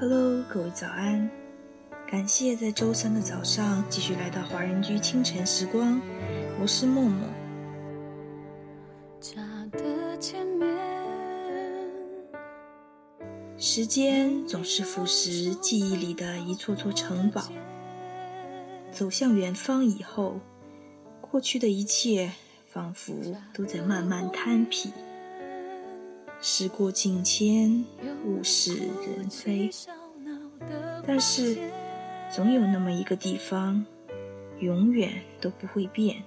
Hello，各位早安！感谢在周三的早上继续来到华人居清晨时光，我是默默。时间总是腐蚀记忆里的一座座城堡，走向远方以后，过去的一切仿佛都在慢慢摊平。时过境迁，物是人非，但是总有那么一个地方，永远都不会变，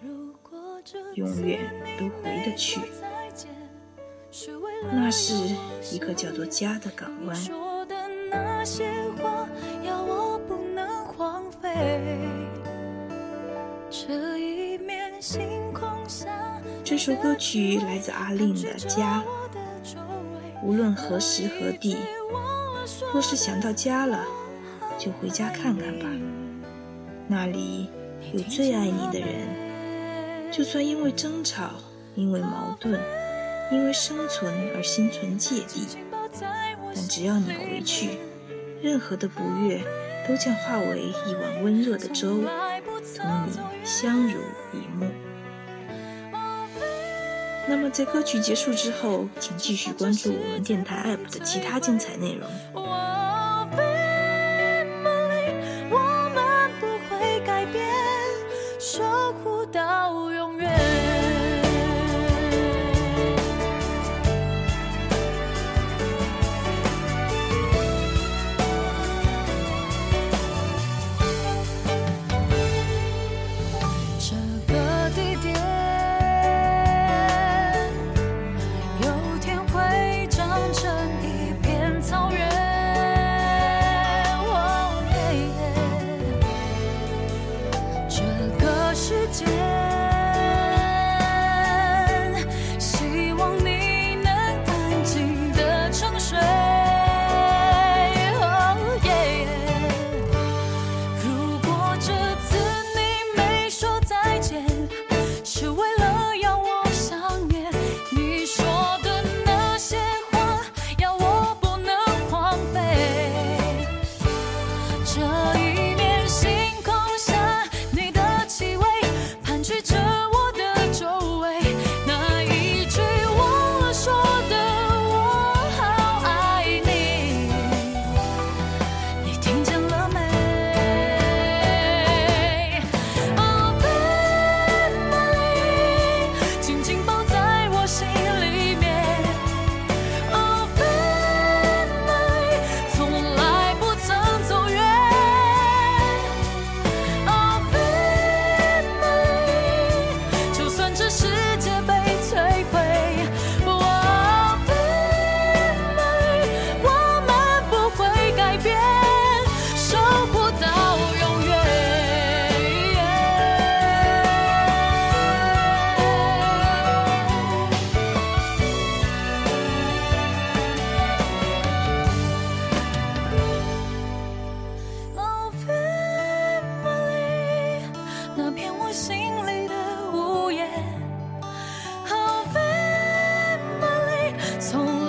永远都回得去。那是一个叫做家的港湾。这首歌曲来自阿令的《家》。无论何时何地，若是想到家了，就回家看看吧。那里有最爱你的人，就算因为争吵，因为矛盾，因为生存而心存芥蒂，但只要你回去，任何的不悦都将化为一碗温热的粥，同你相濡以沫。那么在歌曲结束之后，请继续关注我们电台 APP 的其他精彩内容。So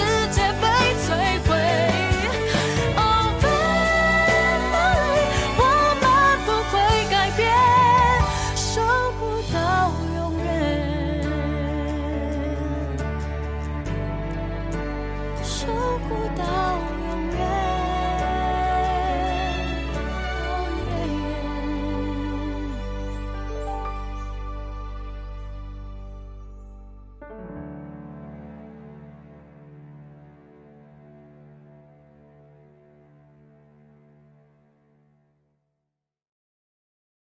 世界